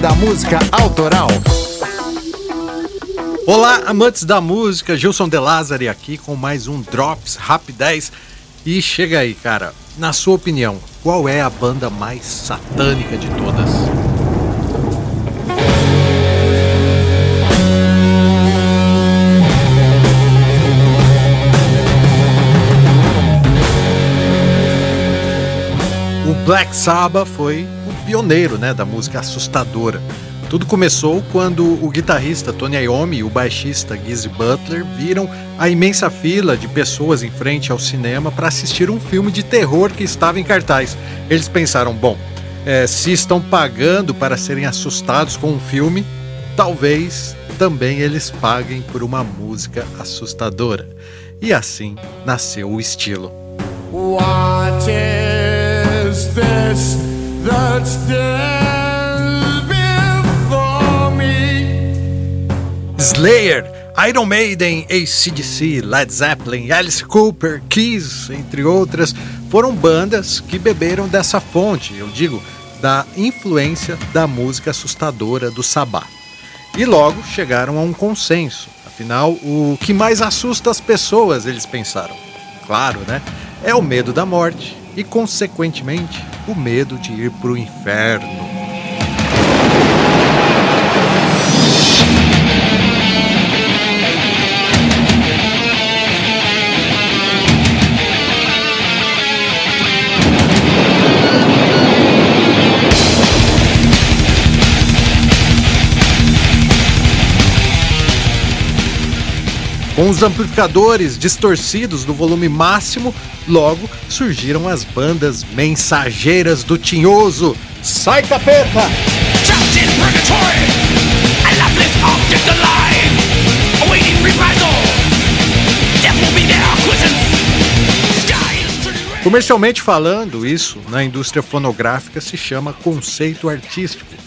da música autoral. Olá, amantes da música, Gilson De Lázari aqui com mais um Drops Rap 10. E chega aí, cara, na sua opinião, qual é a banda mais satânica de todas? O Black Sabbath foi pioneiro né, da música assustadora. Tudo começou quando o guitarrista Tony Iommi e o baixista Gizzy Butler viram a imensa fila de pessoas em frente ao cinema para assistir um filme de terror que estava em cartaz. Eles pensaram: bom, é, se estão pagando para serem assustados com um filme, talvez também eles paguem por uma música assustadora. E assim nasceu o estilo. What is this that before me? Slayer, Iron Maiden, ACDC, Led Zeppelin, Alice Cooper, Kiss, entre outras, foram bandas que beberam dessa fonte, eu digo, da influência da música assustadora do Sabá. E logo chegaram a um consenso. Afinal, o que mais assusta as pessoas, eles pensaram. Claro, né? É o medo da morte e, consequentemente, o medo de ir para o inferno. Com os amplificadores distorcidos do volume máximo, logo surgiram as bandas mensageiras do Tinhoso. Sai capeta! Comercialmente falando, isso na indústria fonográfica se chama conceito artístico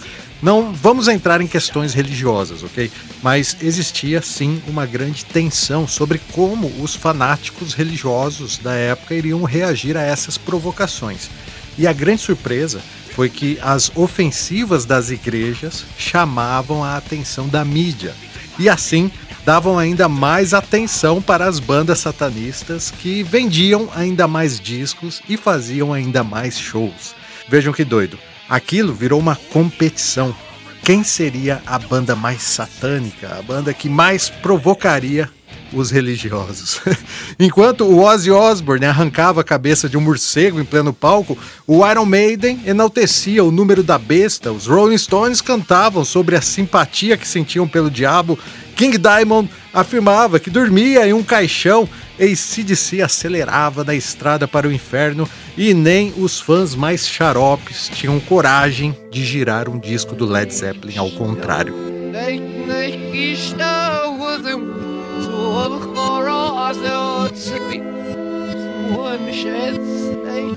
não vamos entrar em questões religiosas, ok? Mas existia sim uma grande tensão sobre como os fanáticos religiosos da época iriam reagir a essas provocações. E a grande surpresa foi que as ofensivas das igrejas chamavam a atenção da mídia. E assim davam ainda mais atenção para as bandas satanistas que vendiam ainda mais discos e faziam ainda mais shows. Vejam que doido. Aquilo virou uma competição. Quem seria a banda mais satânica, a banda que mais provocaria os religiosos. Enquanto o Ozzy Osbourne arrancava a cabeça de um morcego em pleno palco, o Iron Maiden enaltecia o número da besta, os Rolling Stones cantavam sobre a simpatia que sentiam pelo diabo King Diamond afirmava que dormia em um caixão e CDC acelerava na estrada para o inferno e nem os fãs mais xaropes tinham coragem de girar um disco do Led Zeppelin ao contrário.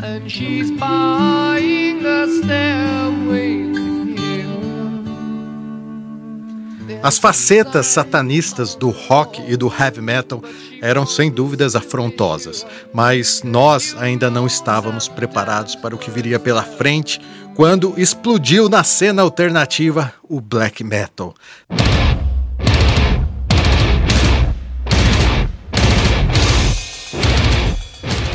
And she's buying a stairway As facetas satanistas do rock e do heavy metal eram sem dúvidas afrontosas, mas nós ainda não estávamos preparados para o que viria pela frente quando explodiu na cena alternativa o black metal.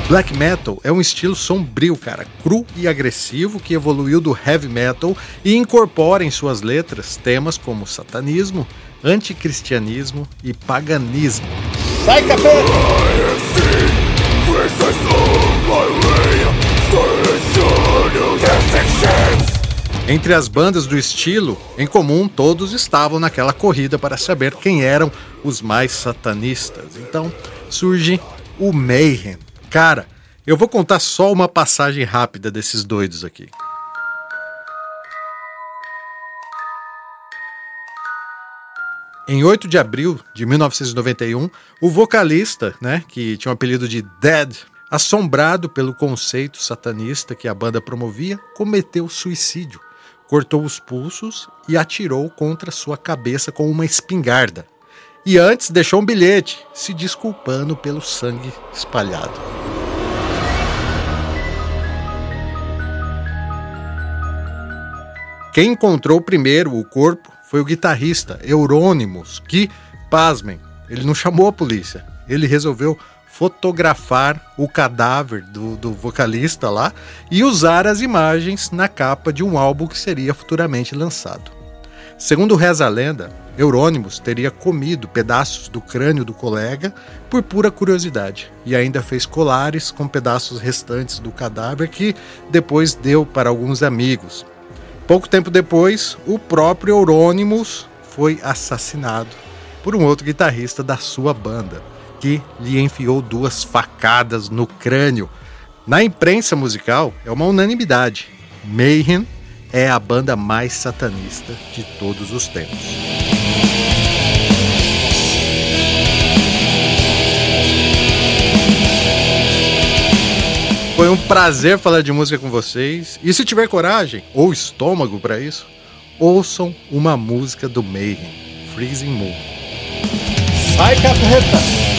Black metal é um estilo sombrio, cara, cru e agressivo que evoluiu do heavy metal e incorpora em suas letras temas como satanismo, anticristianismo e paganismo. Sai! Entre as bandas do estilo, em comum todos estavam naquela corrida para saber quem eram os mais satanistas. Então surge o Mayhem, Cara, eu vou contar só uma passagem rápida desses doidos aqui. Em 8 de abril de 1991, o vocalista, né, que tinha o apelido de Dead, assombrado pelo conceito satanista que a banda promovia, cometeu suicídio. Cortou os pulsos e atirou contra sua cabeça com uma espingarda e antes deixou um bilhete se desculpando pelo sangue espalhado. Quem encontrou primeiro o corpo foi o guitarrista Eurônimos, que, pasmem, ele não chamou a polícia. Ele resolveu fotografar o cadáver do, do vocalista lá e usar as imagens na capa de um álbum que seria futuramente lançado. Segundo reza a lenda, Eurônimos teria comido pedaços do crânio do colega por pura curiosidade e ainda fez colares com pedaços restantes do cadáver que depois deu para alguns amigos. Pouco tempo depois, o próprio Eurônimos foi assassinado por um outro guitarrista da sua banda, que lhe enfiou duas facadas no crânio. Na imprensa musical, é uma unanimidade. Mayhem é a banda mais satanista de todos os tempos. Foi um prazer falar de música com vocês. E se tiver coragem ou estômago para isso, ouçam uma música do Mayhem, Freezing Moon. Sai, capeta!